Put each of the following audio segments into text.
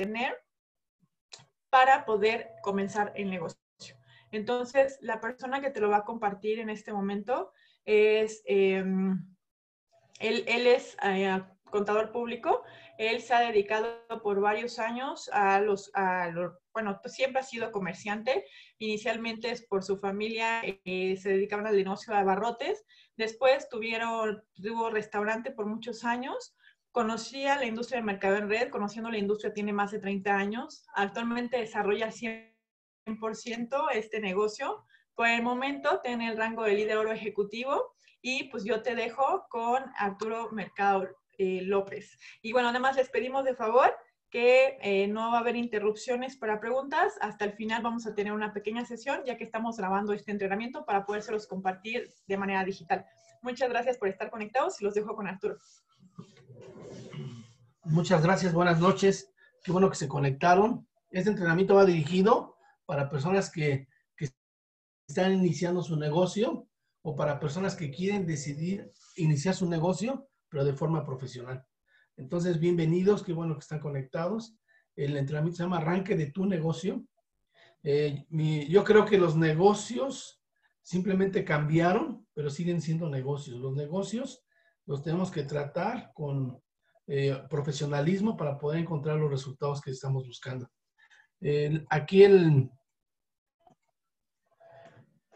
tener para poder comenzar el negocio. Entonces, la persona que te lo va a compartir en este momento es, em, él, es eh, contador público, él se ha dedicado por varios años a los, a bueno, pues siempre ha sido comerciante, inicialmente es por su familia, eh, se dedicaban al negocio de abarrotes, después tuvieron, tuvo restaurante por muchos años, conocía la industria del mercado en red, conociendo la industria tiene más de 30 años, actualmente desarrolla 100% este negocio, por el momento tiene el rango de líder oro ejecutivo y pues yo te dejo con Arturo Mercado eh, López. Y bueno, además les pedimos de favor que eh, no va a haber interrupciones para preguntas. Hasta el final vamos a tener una pequeña sesión, ya que estamos grabando este entrenamiento para podérselos compartir de manera digital. Muchas gracias por estar conectados y los dejo con Arturo. Muchas gracias, buenas noches. Qué bueno que se conectaron. Este entrenamiento va dirigido para personas que, están iniciando su negocio o para personas que quieren decidir iniciar su negocio, pero de forma profesional. Entonces, bienvenidos, qué bueno que están conectados. El entrenamiento se llama Arranque de tu negocio. Eh, yo creo que los negocios simplemente cambiaron, pero siguen siendo negocios. Los negocios los tenemos que tratar con eh, profesionalismo para poder encontrar los resultados que estamos buscando. aquí el,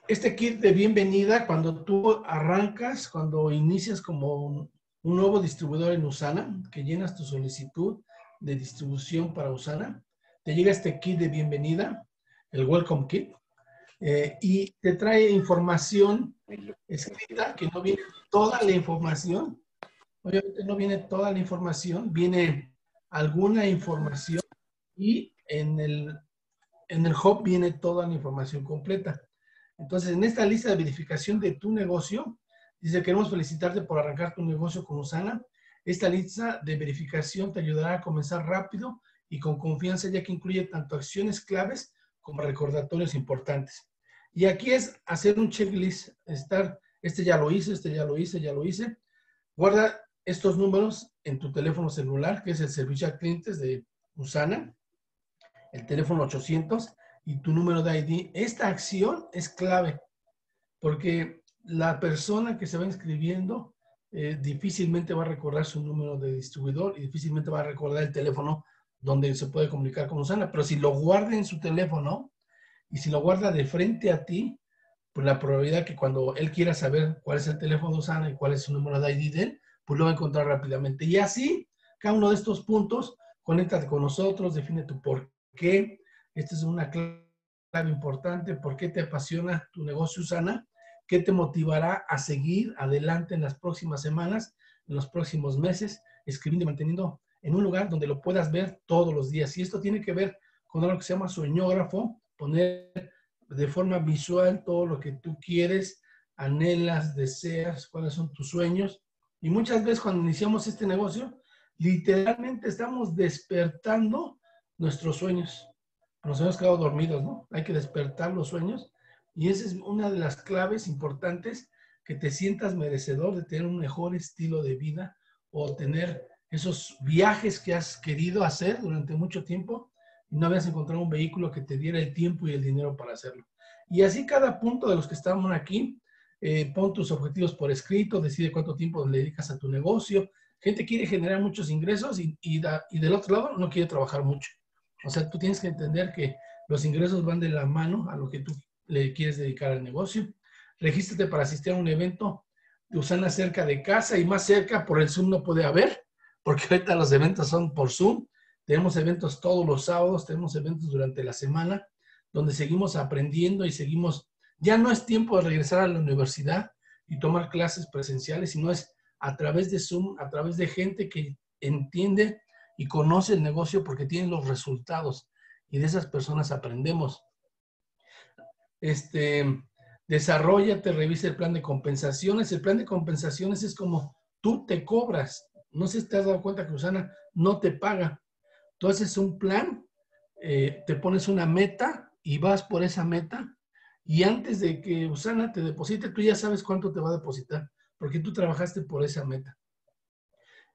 este kit de bienvenida, cuando tú arrancas, cuando inicias como un, un nuevo distribuidor en Usana, que llenas tu solicitud de distribución para Usana, te llega este kit de bienvenida, el Welcome Kit, eh, y te trae información escrita, que no viene toda la información, obviamente no viene toda la información, viene alguna información y en el, en el hub viene toda la información completa. Entonces, en esta lista de verificación de tu negocio, Dice, queremos felicitarte por arrancar tu negocio con Usana. Esta lista de verificación te ayudará a comenzar rápido y con confianza, ya que incluye tanto acciones claves como recordatorios importantes. Y aquí es hacer un checklist, estar, este ya lo hice, este ya lo hice, ya lo hice. Guarda estos números en tu teléfono celular, que es el servicio a clientes de Usana, el teléfono 800 y tu número de ID. Esta acción es clave porque la persona que se va inscribiendo eh, difícilmente va a recordar su número de distribuidor y difícilmente va a recordar el teléfono donde se puede comunicar con Usana, pero si lo guarda en su teléfono y si lo guarda de frente a ti, pues la probabilidad que cuando él quiera saber cuál es el teléfono de Usana y cuál es su número de ID de él, pues lo va a encontrar rápidamente. Y así, cada uno de estos puntos, conéctate con nosotros, define tu por qué. Esta es una clave importante, por qué te apasiona tu negocio Usana ¿Qué te motivará a seguir adelante en las próximas semanas, en los próximos meses, escribiendo y manteniendo en un lugar donde lo puedas ver todos los días? Y esto tiene que ver con algo que se llama sueñógrafo, poner de forma visual todo lo que tú quieres, anhelas, deseas, cuáles son tus sueños. Y muchas veces cuando iniciamos este negocio, literalmente estamos despertando nuestros sueños. Nos hemos quedado dormidos, ¿no? Hay que despertar los sueños y esa es una de las claves importantes, que te sientas merecedor de tener un mejor estilo de vida o tener esos viajes que has querido hacer durante mucho tiempo y no habías encontrado un vehículo que te diera el tiempo y el dinero para hacerlo. Y así cada punto de los que estamos aquí, eh, pon tus objetivos por escrito, decide cuánto tiempo le dedicas a tu negocio. Gente quiere generar muchos ingresos y, y, y del otro lado no quiere trabajar mucho. O sea, tú tienes que entender que los ingresos van de la mano a lo que tú le quieres dedicar al negocio. Regístrate para asistir a un evento de Usana cerca de casa y más cerca por el Zoom no puede haber, porque ahorita los eventos son por Zoom. Tenemos eventos todos los sábados, tenemos eventos durante la semana, donde seguimos aprendiendo y seguimos, ya no es tiempo de regresar a la universidad y tomar clases presenciales, sino es a través de Zoom, a través de gente que entiende y conoce el negocio porque tiene los resultados y de esas personas aprendemos este, desarrollate, revisa el plan de compensaciones. El plan de compensaciones es como tú te cobras. No sé si te has dado cuenta que Usana no te paga. Tú haces un plan, eh, te pones una meta y vas por esa meta. Y antes de que Usana te deposite, tú ya sabes cuánto te va a depositar, porque tú trabajaste por esa meta.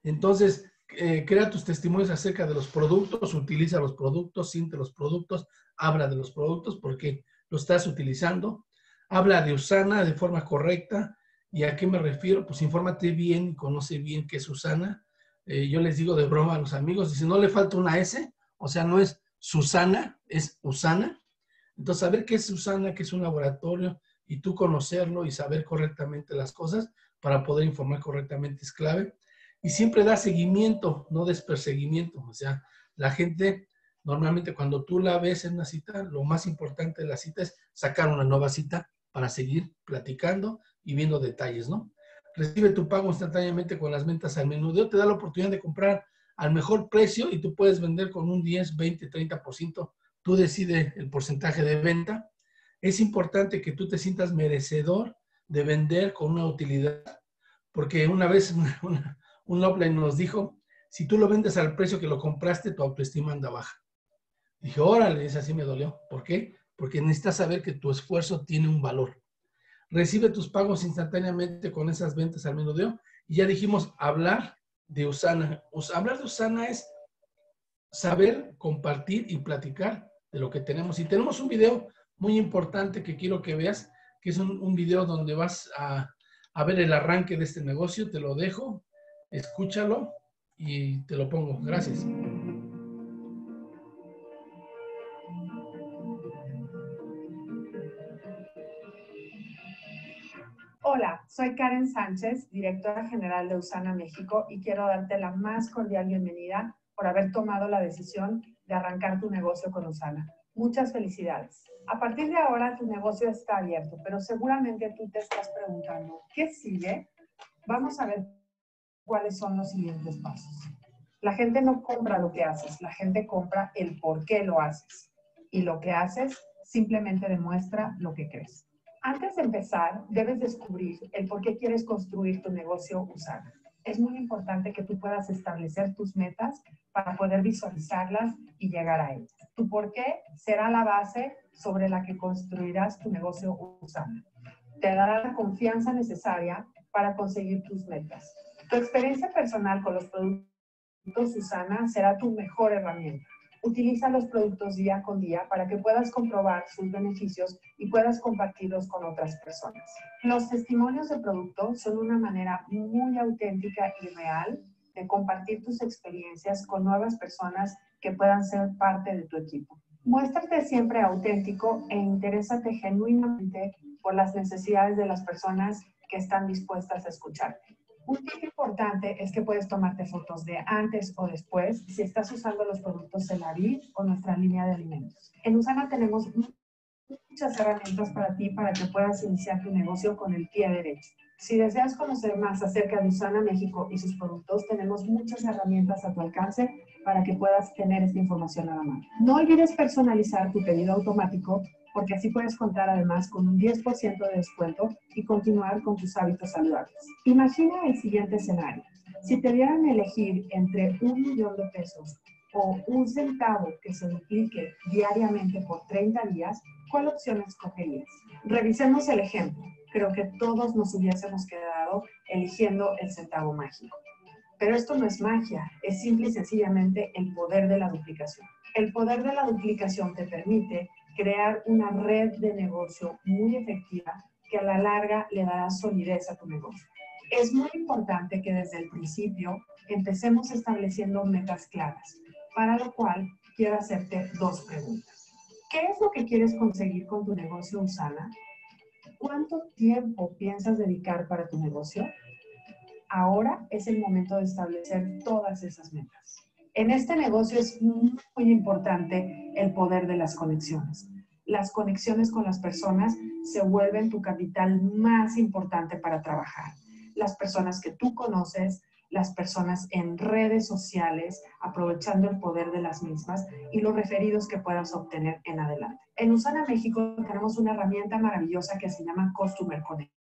Entonces, eh, crea tus testimonios acerca de los productos, utiliza los productos, siente los productos, habla de los productos porque lo estás utilizando, habla de Usana de forma correcta. ¿Y a qué me refiero? Pues infórmate bien, conoce bien qué es Usana. Eh, yo les digo de broma a los amigos, si no le falta una S, o sea, no es Susana, es Usana. Entonces, saber qué es Usana, qué es un laboratorio, y tú conocerlo y saber correctamente las cosas para poder informar correctamente es clave y siempre da seguimiento, no desperseguimiento. O sea, la gente normalmente cuando tú la ves en una cita, lo más importante de la cita es sacar una nueva cita para seguir platicando y viendo detalles, ¿no? Recibe tu pago instantáneamente con las ventas al menudeo, te da la oportunidad de comprar al mejor precio y tú puedes vender con un 10, 20, 30%. Tú decides el porcentaje de venta. Es importante que tú te sientas merecedor de vender con una utilidad, porque una vez un upline nos dijo, si tú lo vendes al precio que lo compraste, tu autoestima anda baja. Dije, órale, esa sí me dolió. ¿Por qué? Porque necesitas saber que tu esfuerzo tiene un valor. Recibe tus pagos instantáneamente con esas ventas al menudeo. Y ya dijimos, hablar de Usana. Hablar de Usana es saber, compartir y platicar de lo que tenemos. Y tenemos un video muy importante que quiero que veas, que es un, video donde vas a ver el arranque de este negocio. Te lo dejo escúchalo y te lo pongo. Gracias. Soy Karen Sánchez, directora general de Usana México y quiero darte la más cordial bienvenida por haber tomado la decisión de arrancar tu negocio con Usana. Muchas felicidades. A partir de ahora tu negocio está abierto, pero seguramente tú te estás preguntando, ¿qué sigue? Vamos a ver cuáles son los siguientes pasos. La gente no compra lo que haces, la gente compra el por qué lo haces. Y lo que haces simplemente demuestra lo que crees. Antes de empezar, debes descubrir el por qué quieres construir tu negocio Usana. Es muy importante que tú puedas establecer tus metas para poder visualizarlas y llegar a ellas. Tu por qué será la base sobre la que construirás tu negocio Usana. Te dará la confianza necesaria para conseguir tus metas. Tu experiencia personal con los productos Susana será tu mejor herramienta. Utiliza los productos día con día para que puedas comprobar sus beneficios y puedas compartirlos con otras personas. Los testimonios de producto son una manera muy auténtica y real de compartir tus experiencias con nuevas personas que puedan ser parte de tu equipo. Muéstrate siempre auténtico e interésate genuinamente por las necesidades de las personas que están dispuestas a escucharte. Un tip importante es que puedes tomarte fotos de antes o después si estás usando los productos Celavi o nuestra línea de alimentos. En Usana tenemos muchas herramientas para ti para que puedas iniciar tu negocio con el pie derecho. Si deseas conocer más acerca de Usana México y sus productos, tenemos muchas herramientas a tu alcance para que puedas tener esta información a la mano. No olvides personalizar tu pedido automático porque así puedes contar además con un 10% de descuento y continuar con tus hábitos saludables. Imagina el siguiente escenario. Si te dieran elegir entre un millón de pesos o un centavo que se duplique diariamente por 30 días, ¿cuál opción escogerías? Revisemos el ejemplo. Creo que todos nos hubiésemos quedado eligiendo el centavo mágico. Pero esto no es magia, es simple y sencillamente el poder de la duplicación. El poder de la duplicación te permite crear una red de negocio muy efectiva que a la larga le dará solidez a tu negocio. Es muy importante que desde el principio empecemos estableciendo metas claras, para lo cual quiero hacerte dos preguntas. ¿Qué es lo que quieres conseguir con tu negocio Usana? ¿Cuánto tiempo piensas dedicar para tu negocio? Ahora es el momento de establecer todas esas metas. En este negocio es muy, importante el poder de las conexiones. Las conexiones con las personas se vuelven tu capital más importante para trabajar. Las personas que tú conoces, las personas en redes sociales, aprovechando el poder de las mismas y los referidos que puedas obtener en adelante. En Usana México tenemos una herramienta maravillosa que se llama Customer Connect.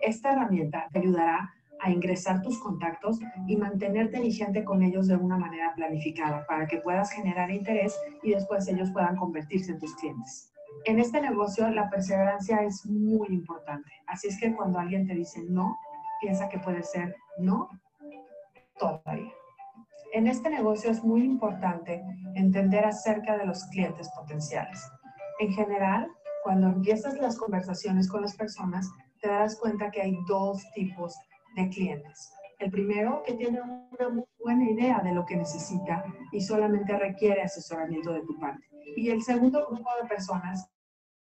Esta herramienta te ayudará a ingresar tus contactos y mantenerte vigente con ellos de una manera planificada para que puedas generar interés y después ellos puedan convertirse en tus clientes. En este negocio la perseverancia es muy importante, así es que cuando alguien te dice no, piensa que puede ser no todavía. En este negocio es muy importante entender acerca de los clientes potenciales. En general, cuando empiezas las conversaciones con las personas, te darás cuenta que hay dos tipos de clientes. El primero, que tiene una muy buena idea de lo que necesita y solamente requiere asesoramiento de tu parte. Y el segundo grupo de personas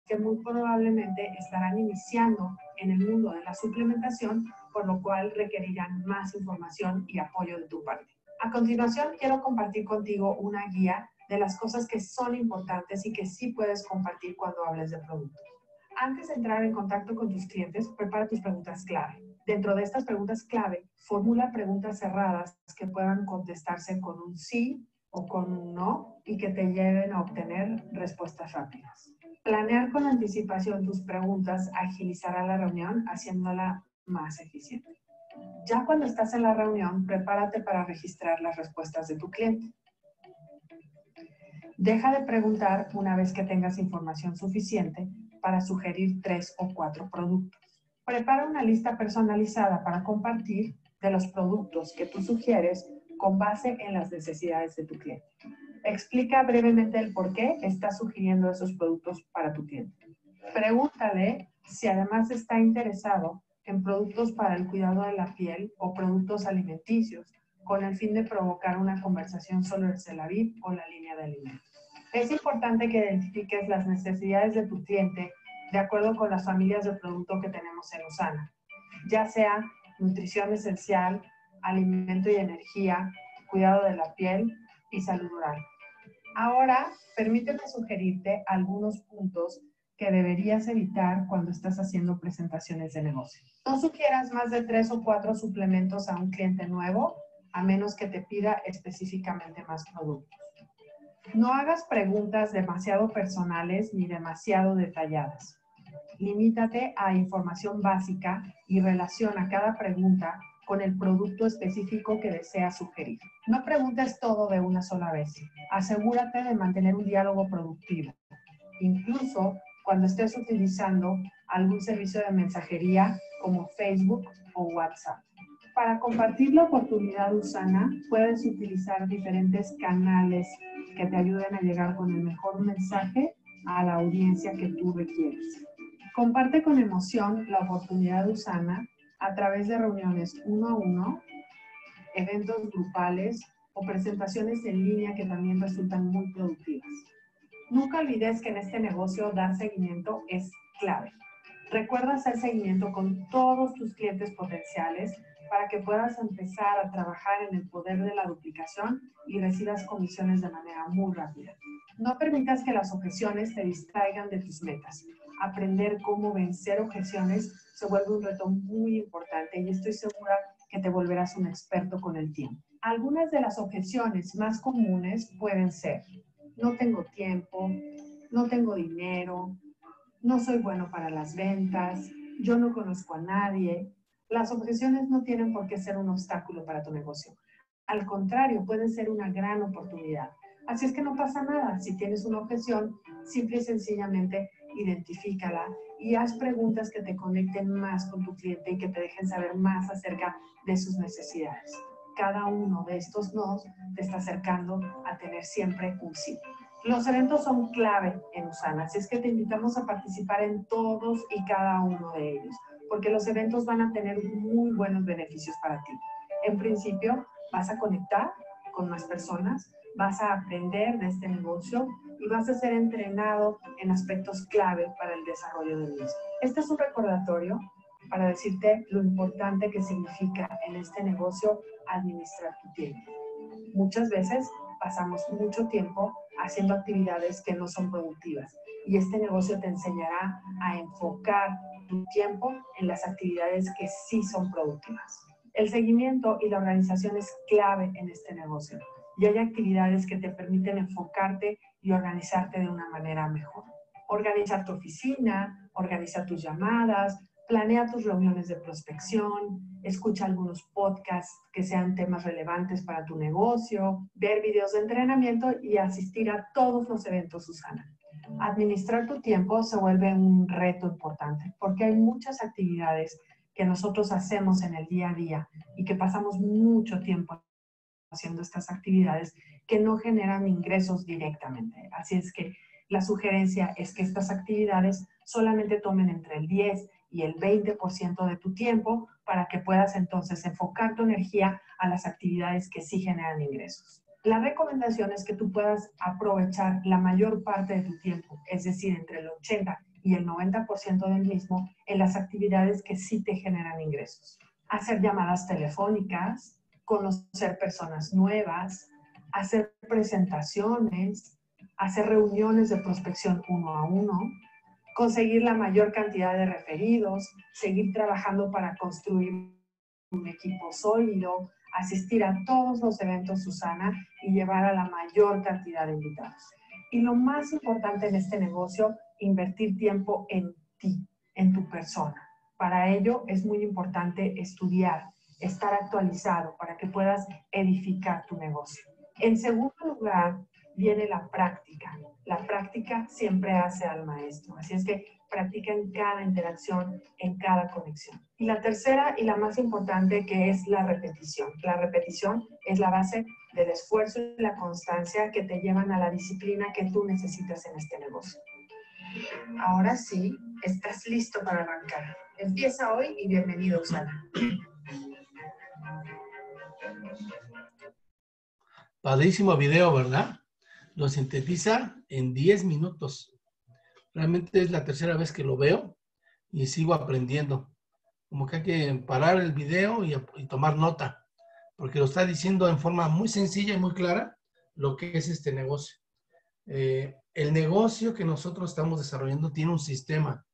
que muy probablemente estarán iniciando en el mundo de la suplementación, por lo cual requerirán más información y apoyo de tu parte. A continuación, quiero compartir contigo una guía de las cosas que son importantes y que sí puedes compartir cuando hables de productos. Antes de entrar en contacto con tus clientes, prepara tus preguntas clave. Dentro de estas preguntas clave, formula preguntas cerradas que puedan contestarse con un sí o con un no y que te lleven a obtener respuestas rápidas. Planear con anticipación tus preguntas agilizará la reunión haciéndola más eficiente. Ya cuando estás en la reunión, prepárate para registrar las respuestas de tu cliente. Deja de preguntar una vez que tengas información suficiente para sugerir tres o cuatro productos. Prepara una lista personalizada para compartir de los productos que tú sugieres con base en las necesidades de tu cliente. Explica brevemente el por qué estás sugiriendo esos productos para tu cliente. Pregúntale si además está interesado en productos para el cuidado de la piel o productos alimenticios, con el fin de provocar una conversación sobre el Celavid o la línea de alimentos. Es importante que identifiques las necesidades de tu cliente de acuerdo con las familias de producto que tenemos en Usana, ya sea nutrición esencial, alimento y energía, cuidado de la piel y salud oral. Ahora, permíteme sugerirte algunos puntos que deberías evitar cuando estás haciendo presentaciones de negocio. No sugieras más de tres o cuatro suplementos a un cliente nuevo, a menos que te pida específicamente más productos. No hagas preguntas demasiado personales ni demasiado detalladas. Limítate a información básica y relaciona cada pregunta con el producto específico que deseas sugerir. No preguntes todo de una sola vez. Asegúrate de mantener un diálogo productivo, incluso cuando estés utilizando algún servicio de mensajería como Facebook o WhatsApp. Para compartir la oportunidad Usana, puedes utilizar diferentes canales que te ayuden a llegar con el mejor mensaje a la audiencia que tú requieres. Comparte con emoción la oportunidad Usana a través de reuniones uno a uno, eventos grupales o presentaciones en línea que también resultan muy productivas. Nunca olvides que en este negocio dar seguimiento es clave. Recuerda hacer seguimiento con todos tus clientes potenciales para que puedas empezar a trabajar en el poder de la duplicación y recibas comisiones de manera muy rápida. No permitas que las objeciones te distraigan de tus metas. Aprender cómo vencer objeciones se vuelve un reto muy importante y estoy segura que te volverás un experto con el tiempo. Algunas de las objeciones más comunes pueden ser, no tengo tiempo, no tengo dinero, no soy bueno para las ventas, yo no conozco a nadie. Las objeciones no tienen por qué ser un obstáculo para tu negocio. Al contrario, pueden ser una gran oportunidad. Así es que no pasa nada. Si tienes una objeción, simple y sencillamente identifícala y haz preguntas que te conecten más con tu cliente y que te dejen saber más acerca de sus necesidades. Cada uno de estos nodos te está acercando a tener siempre un sí. Los eventos son clave en Usana, así es que te invitamos a participar en todos y cada uno de ellos, porque los eventos van a tener muy buenos beneficios para ti. En principio, vas a conectar con más personas, vas a aprender de este negocio y vas a ser entrenado en aspectos clave para el desarrollo del mismo. Este es un recordatorio para decirte lo importante que significa en este negocio administrar tu tiempo. Muchas veces pasamos mucho tiempo haciendo actividades que no son productivas y este negocio te enseñará a enfocar tu tiempo en las actividades que sí son productivas. El seguimiento y la organización es clave en este negocio y hay actividades que te permiten enfocarte y organizarte de una manera mejor. Organiza tu oficina, organiza tus llamadas, planea tus reuniones de prospección, escucha algunos podcasts que sean temas relevantes para tu negocio, ver videos de entrenamiento y asistir a todos los eventos Susana. Administrar tu tiempo se vuelve un reto importante porque hay muchas actividades que nosotros hacemos en el día a día y que pasamos mucho tiempo haciendo estas actividades que no generan ingresos directamente. Así es que la sugerencia es que estas actividades solamente tomen entre el 10 y el 20% de tu tiempo para que puedas entonces enfocar tu energía a las actividades que sí generan ingresos. La recomendación es que tú puedas aprovechar la mayor parte de tu tiempo, es decir, entre el 80 y el 90% del mismo, en las actividades que sí te generan ingresos. Hacer llamadas telefónicas, conocer personas nuevas, hacer presentaciones, hacer reuniones de prospección uno a uno, conseguir la mayor cantidad de referidos, seguir trabajando para construir un equipo sólido, asistir a todos los eventos Susana y llevar a la mayor cantidad de invitados. Y lo más importante en este negocio, invertir tiempo en ti, en tu persona. Para ello es muy importante estudiar, estar actualizado para que puedas edificar tu negocio. En segundo lugar, viene la práctica. La práctica siempre hace al maestro. Así es que practica en cada interacción, en cada conexión. Y la tercera y la más importante que es la repetición. La repetición es la base del esfuerzo y la constancia que te llevan a la disciplina que tú necesitas en este negocio. Ahora sí, estás listo para arrancar. Empieza hoy y bienvenido, Usana. Padrísimo video, ¿verdad? lo sintetiza en 10 minutos. Realmente es la tercera vez que lo veo y sigo aprendiendo. Como que hay que parar el video y, tomar nota, porque lo está diciendo en forma muy sencilla y muy clara lo que es este negocio. Eh, el negocio que nosotros estamos desarrollando tiene un sistema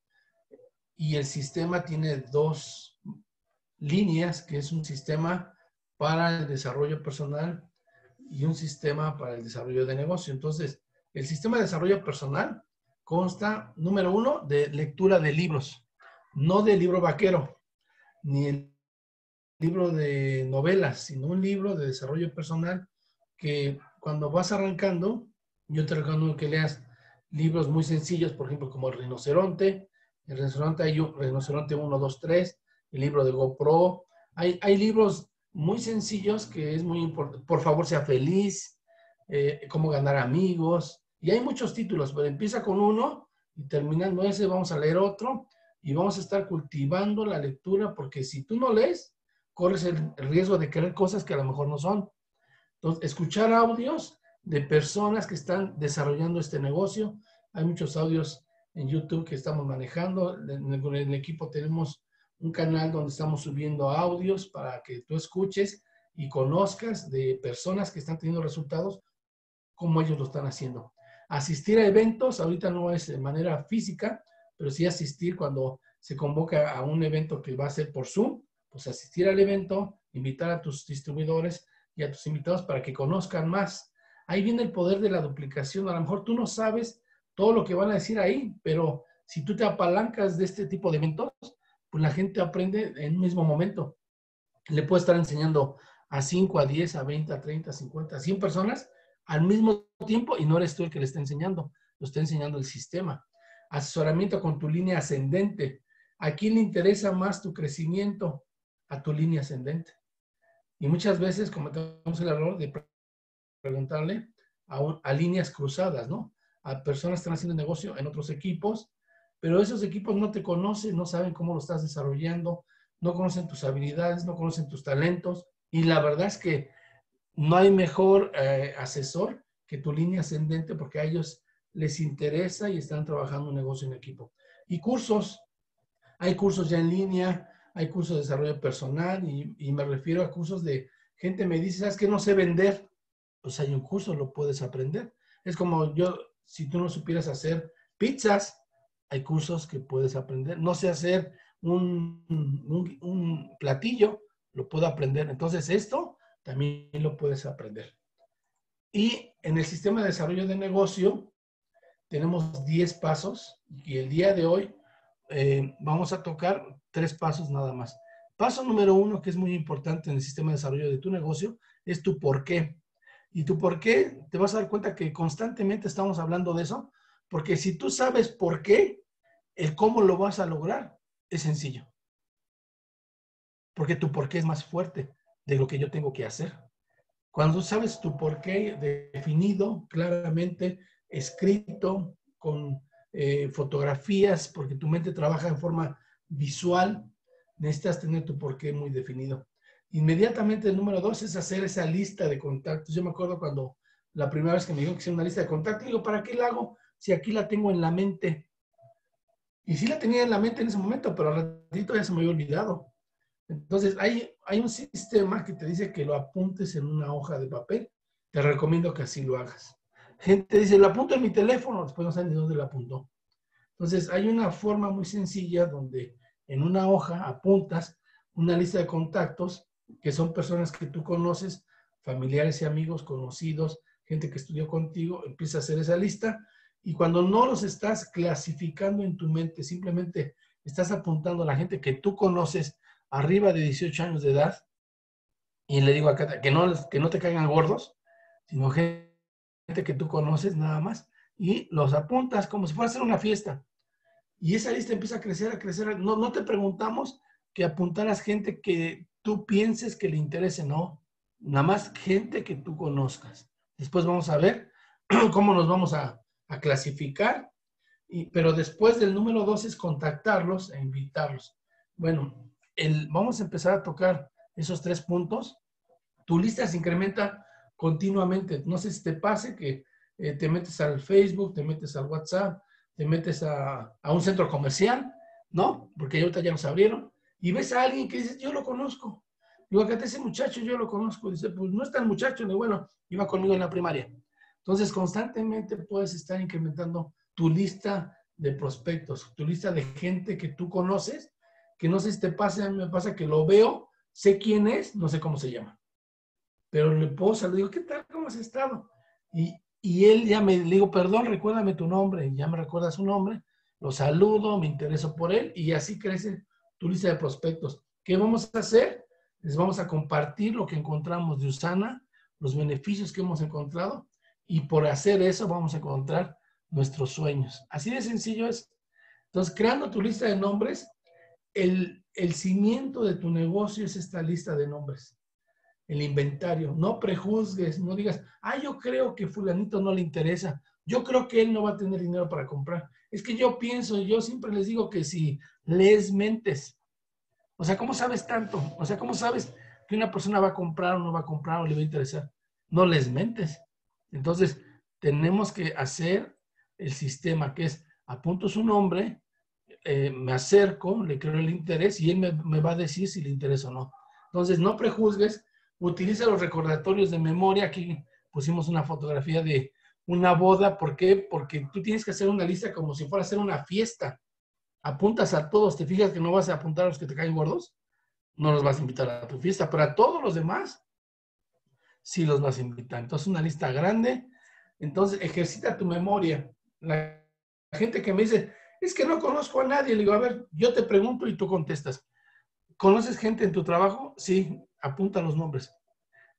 y el sistema tiene dos líneas, que es un sistema para el desarrollo personal y un sistema para el desarrollo de negocio. Entonces, el sistema de desarrollo personal consta, número uno, de lectura de libros, no de libro vaquero, ni el libro de novelas, sino un libro de desarrollo personal que cuando vas arrancando, yo te recomiendo que leas libros muy sencillos, por ejemplo, como El Rinoceronte, El Rinoceronte hay un Rinoceronte 1, 2, 3, el libro de GoPro, hay, hay libros muy sencillos que es muy importante. Por favor, sea feliz, eh, cómo ganar amigos. Y hay muchos títulos, pero empieza con uno y terminando ese vamos a leer otro y vamos a estar cultivando la lectura porque si tú no lees, corres el, riesgo de querer cosas que a lo mejor no son. Entonces, escuchar audios de personas que están desarrollando este negocio. Hay muchos audios en YouTube que estamos manejando. En el, en el equipo tenemos un canal donde estamos subiendo audios para que tú escuches y conozcas de personas que están teniendo resultados como ellos lo están haciendo. Asistir a eventos, ahorita no es de manera física, pero sí asistir cuando se convoca a un evento que va a ser por Zoom, pues asistir al evento, invitar a tus distribuidores y a tus invitados para que conozcan más. Ahí viene el poder de la duplicación. A lo mejor tú no sabes todo lo que van a decir ahí, pero si tú te apalancas de este tipo de eventos, pues la gente aprende en un mismo momento. Le puede estar enseñando a 5, a 10, a 20, a 30, a 50, a 100 personas al mismo tiempo y no eres tú el que le está enseñando, lo está enseñando el sistema. Asesoramiento con tu línea ascendente. ¿A quién le interesa más tu crecimiento? A tu línea ascendente. Y muchas veces cometemos el error de preguntarle a, a líneas cruzadas, ¿no? A personas que están haciendo negocio en otros equipos pero esos equipos no te conocen, no saben cómo lo estás desarrollando, no conocen tus habilidades, no conocen tus talentos y la verdad es que no hay mejor eh, asesor que tu línea ascendente porque a ellos les interesa y están trabajando un negocio en equipo. Y cursos, hay cursos ya en línea, hay cursos de desarrollo personal y, me refiero a cursos de gente me dice, ¿sabes que no sé vender? Pues hay un curso, lo puedes aprender. Es como yo, si tú no supieras hacer pizzas, hay cursos que puedes aprender. No sé hacer un, un, platillo, lo puedo aprender. Entonces, esto también lo puedes aprender. Y en el sistema de desarrollo de negocio tenemos 10 pasos y el día de hoy eh, vamos a tocar tres pasos nada más. Paso número uno, que es muy importante en el sistema de desarrollo de tu negocio, es tu por qué. Y tu por qué, te vas a dar cuenta que constantemente estamos hablando de eso, porque si tú sabes por qué, el cómo lo vas a lograr es sencillo. porque tu por qué es más fuerte de lo que yo tengo que hacer. Cuando sabes tu por qué definido claramente, escrito, con eh, fotografías, porque tu mente trabaja en forma visual, necesitas tener tu por qué muy definido. Inmediatamente el número dos es hacer esa lista de contactos. Yo me acuerdo cuando la primera vez que me dijo que hiciera una lista de contactos, digo, ¿para qué la hago si aquí la tengo en la mente? Y sí la tenía en la mente en ese momento, pero al ratito ya se me había olvidado. Entonces, hay, hay un sistema que te dice que lo apuntes en una hoja de papel. Te recomiendo que así lo hagas. Gente dice, lo apunto en mi teléfono, después no saben ni dónde lo apuntó. Entonces, hay una forma muy sencilla donde en una hoja apuntas una lista de contactos que son personas que tú conoces, familiares y amigos, conocidos, gente que estudió contigo, empieza a hacer esa lista y cuando no los estás clasificando en tu mente, simplemente estás apuntando a la gente que tú conoces arriba de 18 años de edad, y le digo acá que no, que no te caigan gordos, sino gente que tú conoces nada más, y los apuntas como si fuera a ser una fiesta. Y esa lista empieza a crecer, a crecer. No, no te preguntamos que apuntaras gente que tú pienses que le interese, no. Nada más gente que tú conozcas. Después vamos a ver cómo nos vamos a, a clasificar, y, pero después del número dos es contactarlos e invitarlos. Bueno, vamos a empezar a tocar esos tres puntos. Tu lista se incrementa continuamente. No sé si te pase que eh, te metes al Facebook, te metes al WhatsApp, te metes a, a, un centro comercial, ¿no? Porque ahorita ya nos abrieron, y ves a alguien que dice, yo lo conozco. Digo, acá ese muchacho yo lo conozco. Dice, pues no es tan muchacho, ni bueno, iba conmigo en la primaria. Entonces, constantemente puedes estar incrementando tu lista de prospectos, tu lista de gente que tú conoces, que no sé si te pasa, a mí me pasa que lo veo, sé quién es, no sé cómo se llama. Pero le puedo saludar, digo, ¿qué tal? ¿Cómo has estado? Y, y él ya me le digo, perdón, recuérdame tu nombre, ya me recuerda su nombre, lo saludo, me intereso por él y así crece tu lista de prospectos. ¿Qué vamos a hacer? Les vamos a compartir lo que encontramos de Usana, los beneficios que hemos encontrado y por hacer eso vamos a encontrar nuestros sueños. Así de sencillo es. Entonces, creando tu lista de nombres, el, el cimiento de tu negocio es esta lista de nombres, el inventario. No prejuzgues, no digas, ah, yo creo que fulanito no le interesa, yo creo que él no va a tener dinero para comprar. Es que yo pienso, yo siempre les digo que si les mentes, o sea, ¿cómo sabes tanto? O sea, ¿cómo sabes que una persona va a comprar o no va a comprar o le va a interesar? No les mentes. Entonces, tenemos que hacer el sistema que es apunto su nombre, eh, me acerco, le creo el interés y él me, va a decir si le interesa o no. Entonces, no prejuzgues, utiliza los recordatorios de memoria. Aquí pusimos una fotografía de una boda. ¿Por qué? Porque tú tienes que hacer una lista como si fuera a hacer una fiesta. Apuntas a todos, te fijas que no vas a apuntar a los que te caen gordos, no los vas a invitar a tu fiesta, pero a todos los demás sí los vas a invitar. Entonces, una lista grande. Entonces, ejercita tu memoria. La gente que me dice, es que no conozco a nadie, le digo, a ver, yo te pregunto y tú contestas. ¿Conoces gente en tu trabajo? Sí, apunta los nombres.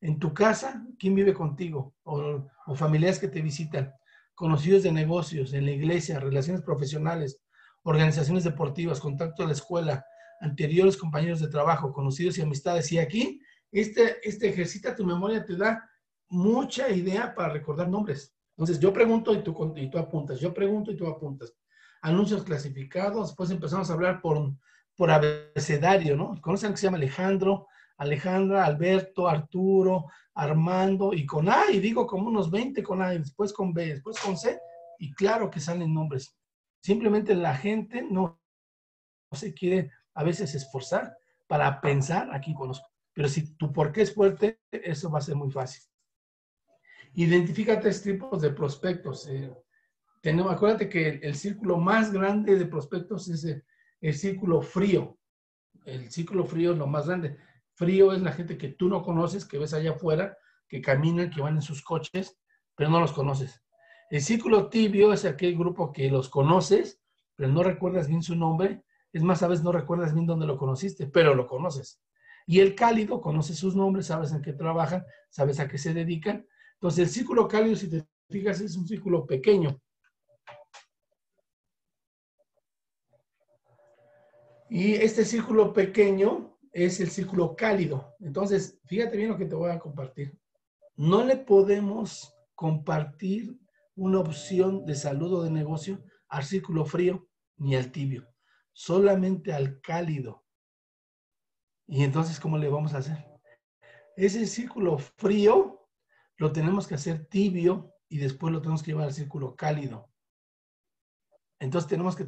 En tu casa, ¿quién vive contigo? O, o familiares que te visitan. Conocidos de negocios, en la iglesia, relaciones profesionales, organizaciones deportivas, contacto a la escuela, anteriores compañeros de trabajo, conocidos y amistades. Y aquí este, este ejercita tu memoria, te da mucha idea para recordar nombres. Entonces, yo pregunto y tú, y tú apuntas, yo pregunto y tú apuntas. Anuncios clasificados, después empezamos a hablar por, por abecedario, ¿no? Conocen que se llama Alejandro, Alejandra, Alberto, Arturo, Armando y con A, y digo como unos 20 con A, después con B, después con C, y claro que salen nombres. Simplemente la gente no, no se quiere a veces esforzar para pensar, aquí conozco. Pero si tu por qué es fuerte, eso va a ser muy fácil. Identifica tres tipos de prospectos. Eh, tenemos, acuérdate que el, círculo más grande de prospectos es el, círculo frío. El círculo frío es lo más grande. Frío es la gente que tú no conoces, que ves allá afuera, que caminan, que van en sus coches, pero no los conoces. El círculo tibio es aquel grupo que los conoces, pero no recuerdas bien su nombre. Es más, a veces no recuerdas bien dónde lo conociste, pero lo conoces. Y el cálido, conoce sus nombres, sabes en qué trabajan, sabes a qué se dedican. Entonces, el círculo cálido, si te fijas, es un círculo pequeño. Y este círculo pequeño es el círculo cálido. Entonces, fíjate bien lo que te voy a compartir. No le podemos compartir una opción de saludo de negocio al círculo frío ni al tibio, solamente al cálido. Y entonces, ¿cómo le vamos a hacer? Ese círculo frío lo tenemos que hacer tibio y después lo tenemos que llevar al círculo cálido. Entonces tenemos que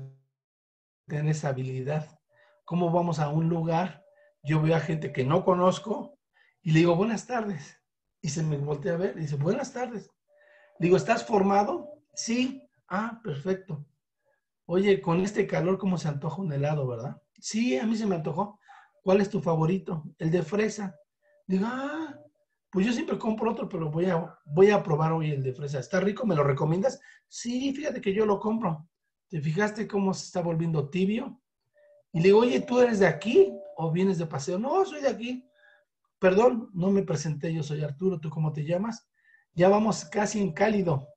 tener esa habilidad. ¿Cómo vamos a un lugar? Yo veo a gente que no conozco y le digo, buenas tardes. Y se me voltea a ver y dice, buenas tardes. Digo, ¿estás formado? Sí. Ah, perfecto. Oye, con este calor, ¿cómo se antoja un helado, verdad? Sí, a mí se me antojó. ¿Cuál es tu favorito? El de fresa. Digo, ah, pues yo siempre compro otro, pero voy a, voy a probar hoy el de fresa. ¿Está rico? ¿Me lo recomiendas? Sí, fíjate que yo lo compro. ¿Te fijaste cómo se está volviendo tibio? Y le digo, oye, ¿tú eres de aquí o vienes de paseo? No, soy de aquí. Perdón, no me presenté, yo soy Arturo, ¿tú cómo te llamas? Ya vamos casi en cálido.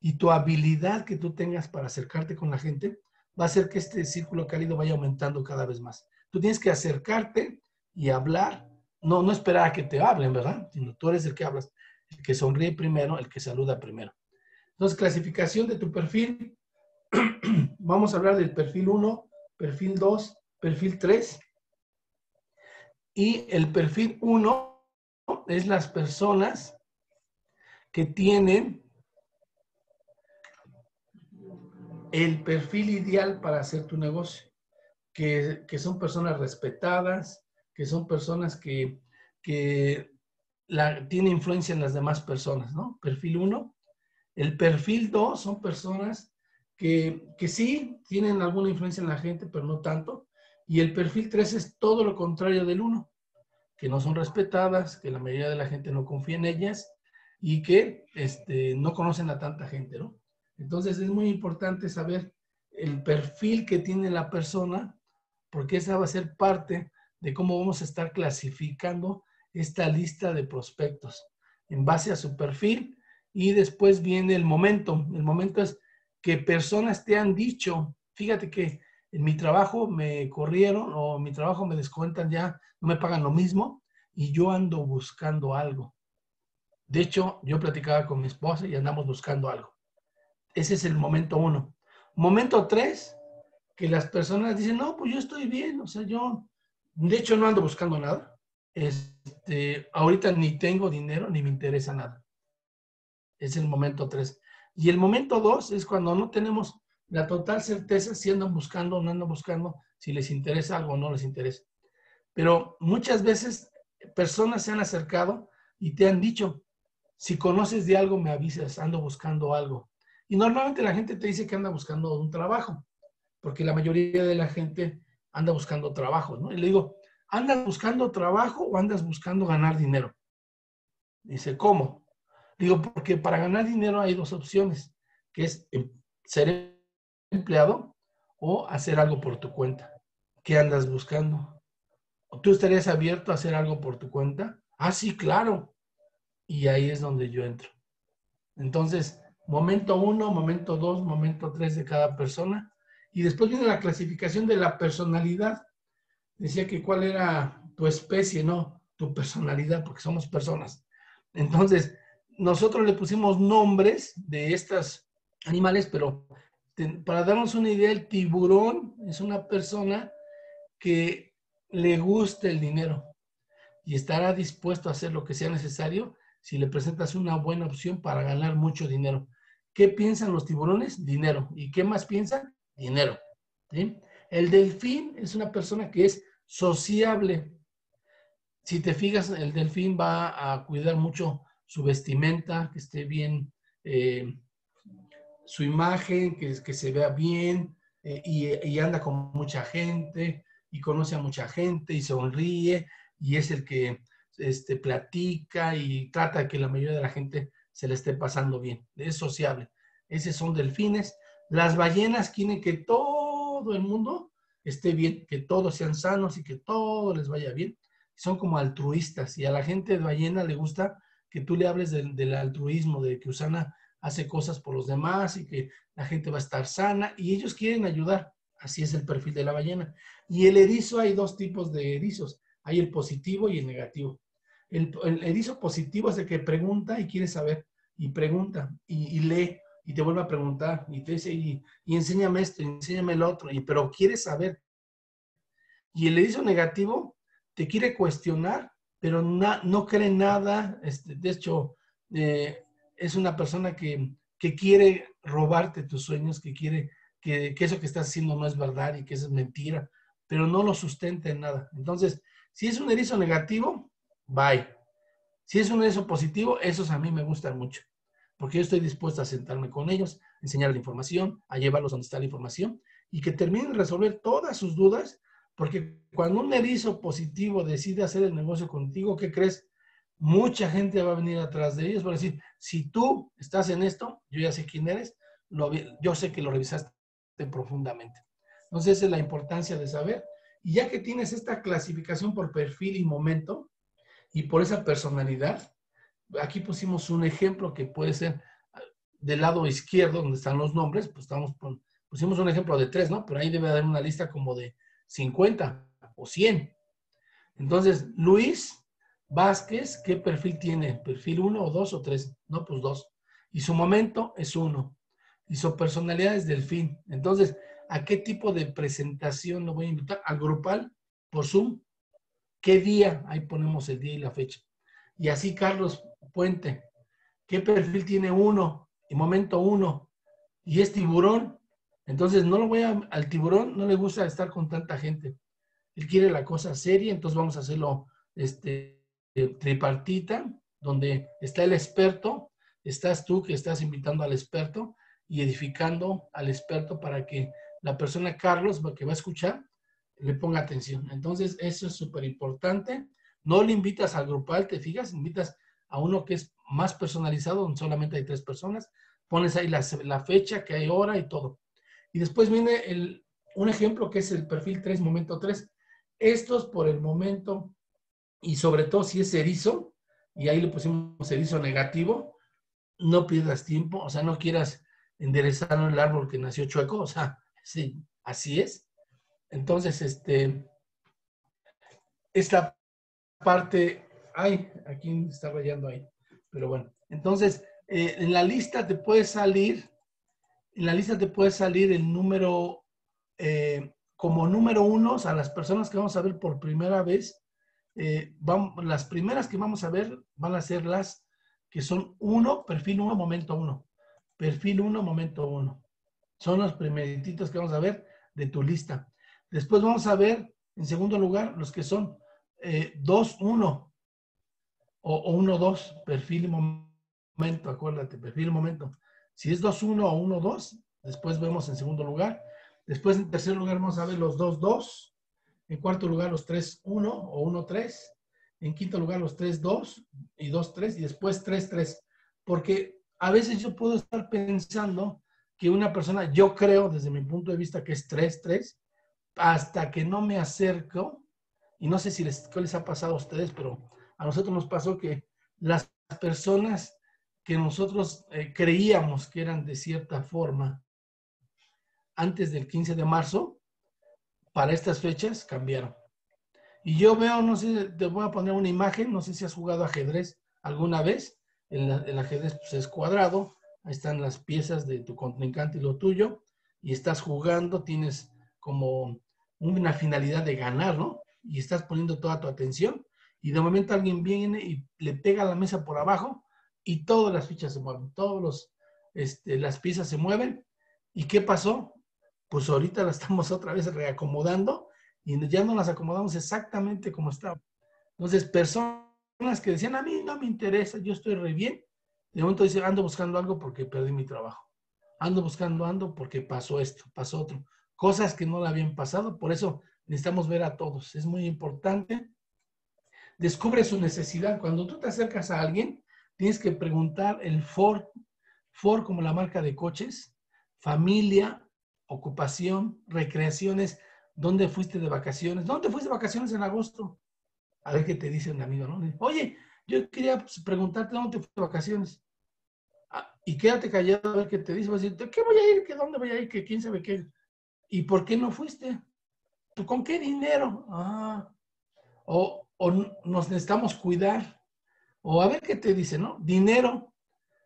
Y tu habilidad que tú tengas para acercarte con la gente va a hacer que este círculo cálido vaya aumentando cada vez más. Tú tienes que acercarte y hablar, no, no esperar a que te hablen, ¿verdad? Sino tú eres el que hablas, el que sonríe primero, el que saluda primero. Entonces, clasificación de tu perfil. Vamos a hablar del perfil 1, perfil 2, perfil 3. Y el perfil 1 es las personas que tienen el perfil ideal para hacer tu negocio, que, son personas respetadas, que son personas que, que la, tienen influencia en las demás personas, ¿no? Perfil 1. El perfil 2 son personas que, que sí tienen alguna influencia en la gente, pero no tanto. Y el perfil 3 es todo lo contrario del 1, que no son respetadas, que la mayoría de la gente no confía en ellas y que este, no conocen a tanta gente, ¿no? Entonces es muy importante saber el perfil que tiene la persona, porque esa va a ser parte de cómo vamos a estar clasificando esta lista de prospectos en base a su perfil y después viene el momento. El momento es que personas te han dicho, fíjate que en mi trabajo me corrieron o en mi trabajo me descuentan ya, no me pagan lo mismo y yo ando buscando algo. De hecho, yo platicaba con mi esposa y andamos buscando algo. Ese es el momento uno. Momento tres, que las personas dicen, no, pues yo estoy bien, o sea, yo, de hecho, no ando buscando nada. Este, ahorita ni tengo dinero ni me interesa nada. Es el momento tres. Y el momento dos es cuando no tenemos la total certeza si andan buscando o no andan buscando, si les interesa algo o no les interesa. Pero muchas veces personas se han acercado y te han dicho, si conoces de algo, me avisas, ando buscando algo. Y normalmente la gente te dice que anda buscando un trabajo, porque la mayoría de la gente anda buscando trabajo, ¿no? Y le digo, ¿andas buscando trabajo o andas buscando ganar dinero? Dice, ¿cómo? Digo, porque para ganar dinero hay dos opciones, que es em, ser empleado o hacer algo por tu cuenta. ¿Qué andas buscando? ¿Tú estarías abierto a hacer algo por tu cuenta? Ah, sí, claro. Y ahí es donde yo entro. Entonces, momento uno, momento dos, momento tres de cada persona. Y después viene la clasificación de la personalidad. Decía que cuál era tu especie, no tu personalidad, porque somos personas. Entonces, nosotros le pusimos nombres de estos animales, pero para darnos una idea, el tiburón es una persona que le gusta el dinero y estará dispuesto a hacer lo que sea necesario si le presentas una buena opción para ganar mucho dinero. ¿Qué piensan los tiburones? Dinero. ¿Y qué más piensan? Dinero. El delfín es una persona que es sociable. Si te fijas, el delfín va a cuidar mucho su vestimenta, que esté bien, eh, su imagen, que, que se vea bien, eh, y, anda con mucha gente, y conoce a mucha gente, y sonríe, y es el que este, platica y trata de que la mayoría de la gente se le esté pasando bien. Es sociable. Esos son delfines. Las ballenas quieren que todo el mundo esté bien, que todos sean sanos y que todo les vaya bien. Son como altruistas y a la gente de ballena le gusta que tú le hables del, altruismo, de que Usana hace cosas por los demás y que la gente va a estar sana y ellos quieren ayudar. Así es el perfil de la ballena. Y el erizo, hay dos tipos de erizos Hay el positivo y el negativo. El, erizo positivo es el que pregunta y quiere saber, y pregunta, y, lee, y te vuelve a preguntar, y te dice, y, enséñame esto, y enséñame el otro, y, pero quiere saber. Y el erizo negativo te quiere cuestionar, pero no cree nada. Este, de hecho, eh, es una persona que, que, quiere robarte tus sueños, que quiere que, eso que estás haciendo no es verdad y que eso es mentira, pero no lo sustenta en nada. Entonces, si es un erizo negativo, bye. Si es un erizo positivo, esos a mí me gustan mucho, porque yo estoy dispuesto a sentarme con ellos, enseñar la información, a llevarlos donde está la información y que terminen de resolver todas sus dudas, porque cuando un erizo positivo decide hacer el negocio contigo, ¿qué crees? Mucha gente va a venir atrás de ellos para decir, si tú estás en esto, yo ya sé quién eres, yo sé que lo revisaste profundamente. Entonces, esa es la importancia de saber. Y ya que tienes esta clasificación por perfil y momento, y por esa personalidad, aquí pusimos un ejemplo que puede ser ah, del lado izquierdo, donde están los nombres, pues estamos, pusimos un ejemplo de tres, ¿no? Pero ahí debe haber una lista como de 50 o 100. Entonces, Luis Vázquez, ¿qué perfil tiene? ¿Perfil 1 o 2 o 3? No, pues 2. Y su momento es 1. Y su personalidad es delfín. Entonces, ¿a qué tipo de presentación lo voy a invitar? ¿A grupal? ¿Por Zoom? ¿Qué día? Ahí ponemos el día y la fecha. Y así Carlos Puente. ¿Qué perfil tiene uno? Y momento uno. Y es tiburón. Entonces no lo voy a, al tiburón no le gusta estar con tanta gente. Él quiere la cosa seria, entonces vamos a hacerlo este, tripartita, donde está el experto, estás tú que estás invitando al experto y edificando al experto para que la persona Carlos que va a escuchar le ponga atención. Entonces, eso es súper importante. No le invitas al grupal, te fijas, invitas a uno que es más personalizado, donde solamente hay tres personas, pones ahí la, fecha, que hay hora y todo. Y después viene el, un ejemplo que es el perfil 3, momento 3. Estos por el momento, y sobre todo si es erizo, y ahí le pusimos erizo negativo, no pierdas tiempo, o sea, no quieras enderezar el árbol que nació chueco, o sea, sí, así es. Entonces, este, esta parte, ay, aquí está rayando ahí, pero bueno, entonces, eh, en la lista te puede salir, en la lista te puede salir el número, eh, como número uno, a las personas que vamos a ver por primera vez, eh, las primeras que vamos a ver van a ser las que son uno, perfil uno, momento uno. Perfil uno, momento uno. Son los primeritos que vamos a ver de tu lista. Después vamos a ver, en segundo lugar, los que son 2-1 eh, o 1-2, perfil y momento, acuérdate, perfil y momento. Si es 2-1 o 1-2, después vemos en segundo lugar. Después en tercer lugar vamos a ver los 2-2. En cuarto lugar los 3-1 o 1-3. En quinto lugar los 3-2 y 2-3 y después 3-3. Porque a veces yo puedo estar pensando que una persona, yo creo desde mi punto de vista que es 3-3 hasta que no me acerco, y no sé si les, qué les ha pasado a ustedes, pero a nosotros nos pasó que las personas que nosotros eh, creíamos que eran de cierta forma antes del 15 de marzo, para estas fechas cambiaron. Y yo veo, no sé, te voy a poner una imagen, no sé si has jugado ajedrez alguna vez. El, el ajedrez pues, es cuadrado, ahí están las piezas de tu contrincante y lo tuyo, y estás jugando, tienes como una finalidad de ganar, ¿no? Y estás poniendo toda tu atención y de momento alguien viene y le pega la mesa por abajo y todas las fichas se mueven, todos los, este, las piezas se mueven. ¿Y qué pasó? Pues ahorita las estamos otra vez reacomodando y ya no las acomodamos exactamente como estaban. Entonces, personas que decían, a mí no me interesa, yo estoy re bien, de momento dice, ando buscando algo porque perdí mi trabajo. Ando buscando, ando porque pasó esto, pasó otro cosas que no le habían pasado. Por eso necesitamos ver a todos. Es muy importante. Descubre su necesidad. Cuando tú te acercas a alguien, tienes que preguntar el Ford, Ford como la marca de coches, familia, ocupación, recreaciones, ¿dónde fuiste de vacaciones? ¿Dónde fuiste de vacaciones en agosto? A ver qué te dice un amigo, ¿no? Oye, yo quería pues, preguntarte dónde fuiste de vacaciones. Ah, y quédate callado a ver qué te dice. Vas a decir, ¿qué voy a ir? ¿Qué dónde voy a ir? ¿Qué quién sabe qué? ¿Y por qué no fuiste? ¿Con qué dinero? Ah, o nos necesitamos cuidar, o a ver qué te dice, ¿no? Dinero.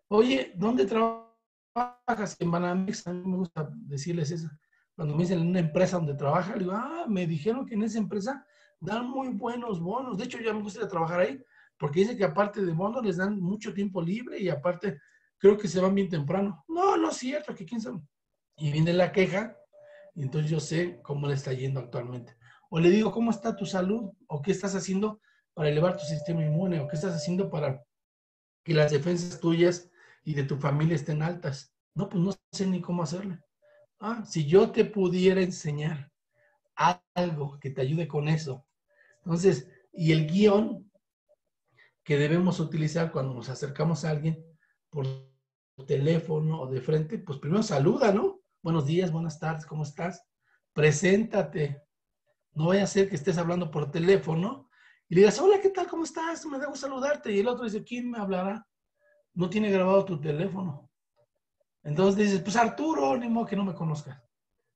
Oye, ¿dónde trabajas? En Banamex, a mí me gusta decirles eso. Cuando me dicen en una empresa donde trabaja, digo, ah, me dijeron que en esa empresa dan muy buenos bonos. De hecho, ya me gusta trabajar ahí, porque dice que aparte de bonos les dan mucho tiempo libre y aparte creo que se van bien temprano. No, no es cierto, que quién sabe. Y viene la queja, y entonces yo sé cómo le está yendo actualmente. O le digo, ¿cómo está tu salud? ¿O qué estás haciendo para elevar tu sistema inmune? ¿O qué estás haciendo para que las defensas tuyas y de tu familia estén altas? No, pues no sé ni cómo hacerle. Ah, si yo te pudiera enseñar algo que te ayude con eso. Entonces, y el guion que debemos utilizar cuando nos acercamos a alguien por teléfono o de frente, pues primero saluda, ¿no? Buenos días, buenas tardes, ¿cómo estás? Preséntate. No vaya a ser que estés hablando por teléfono y le digas, hola, ¿qué tal? ¿Cómo estás? Me debo saludarte. Y el otro dice, ¿quién me hablará? No tiene grabado tu teléfono. Entonces dices, pues Arturo, ni modo que no me conozcas.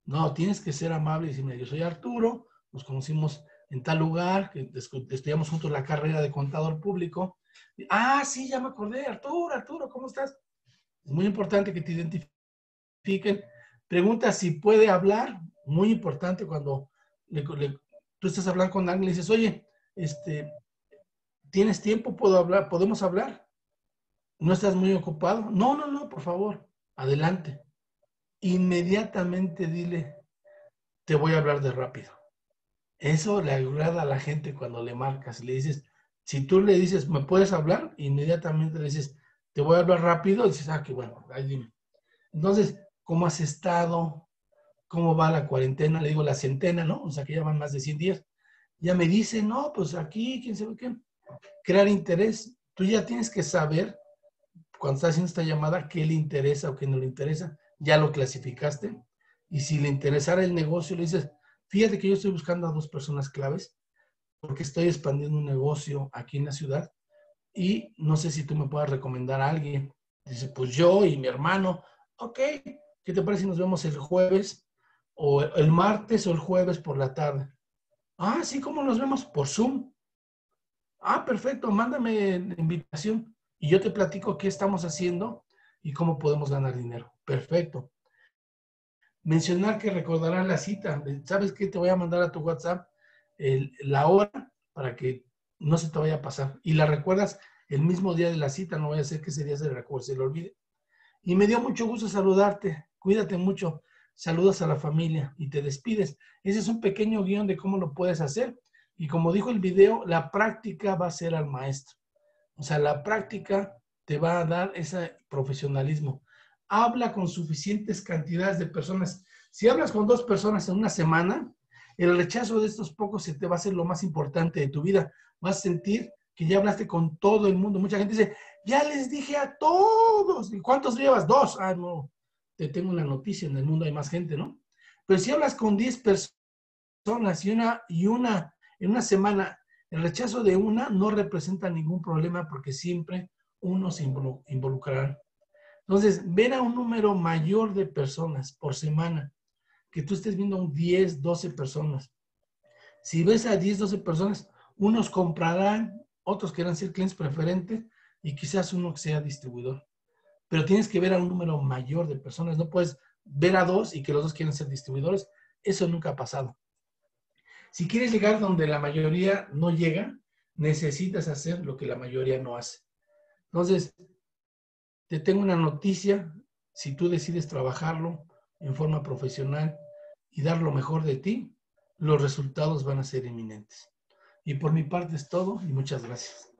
No, tienes que ser amable y decirme, yo soy Arturo, nos conocimos en tal lugar, que estudiamos juntos la carrera de contador público. Ah, sí, ya me acordé, Arturo, Arturo, ¿cómo estás? Es muy importante que te identifiquen. Pregunta si puede hablar, muy importante cuando tú estás hablando con alguien, le dices, oye, este, ¿tienes tiempo? ¿Puedo hablar? ¿Podemos hablar? ¿No estás muy ocupado? No, no, no, por favor, adelante. Inmediatamente dile, te voy a hablar de rápido. Eso le agrada a la gente cuando le marcas, le dices, si tú le dices, ¿me puedes hablar? Inmediatamente le dices, te voy a hablar rápido, dices, ah, qué bueno, ahí dime. Entonces, ¿cómo has estado? ¿Cómo va la cuarentena? Le digo la centena, ¿no? O sea, que ya van más de 100 días. Ya me dice, no, pues aquí, quién sabe qué. Crear interés. Tú ya tienes que saber, cuando estás haciendo esta llamada, qué le interesa o qué no le interesa. Ya lo clasificaste. Y si le interesara el negocio, le dices, fíjate que yo estoy buscando a dos personas claves porque estoy expandiendo un negocio aquí en la ciudad y no sé si tú me puedas recomendar a alguien. Dice, pues yo y mi hermano, ok, ¿qué te parece si nos vemos el jueves o el martes o el jueves por la tarde? Ah, sí, ¿cómo nos vemos? Por Zoom. Ah, perfecto, mándame la invitación y yo te platico qué estamos haciendo y cómo podemos ganar dinero. Perfecto. Mencionar que recordarás la cita. ¿Sabes qué? Te voy a mandar a tu WhatsApp la hora para que no se te vaya a pasar. Y la recuerdas el mismo día de la cita, no vaya a ser que ese día se le, se le olvide. Y me dio mucho gusto saludarte. Cuídate mucho. Saludas a la familia y te despides. Ese es un pequeño guion de cómo lo puedes hacer. Y como dijo el video, la práctica va a ser al maestro. O sea, la práctica te va a dar ese profesionalismo. Habla con suficientes cantidades de personas. Si hablas con dos personas en una semana, el rechazo de estos pocos se te va a ser lo más importante de tu vida. Vas a sentir que ya hablaste con todo el mundo. Mucha gente dice, ya les dije a todos. ¿Y cuántos llevas? Dos. Ah, no. Te tengo una noticia, en el mundo hay más gente, ¿no? Pero si hablas con 10 personas y una, y una, en una semana, el rechazo de una no representa ningún problema porque siempre uno se involucrará. Entonces, ven a un número mayor de personas por semana que tú estés viendo un 10, 12 personas. Si ves a 10, 12 personas, unos comprarán, otros quieran ser clientes preferentes y quizás uno sea distribuidor. Pero tienes que ver a un número mayor de personas. No puedes ver a dos y que los dos quieran ser distribuidores. Eso nunca ha pasado. Si quieres llegar donde la mayoría no llega, necesitas hacer lo que la mayoría no hace. Entonces, te tengo una noticia. Si tú decides trabajarlo en forma profesional, y dar lo mejor de ti, los resultados van a ser eminentes. Y por mi parte es todo y muchas gracias.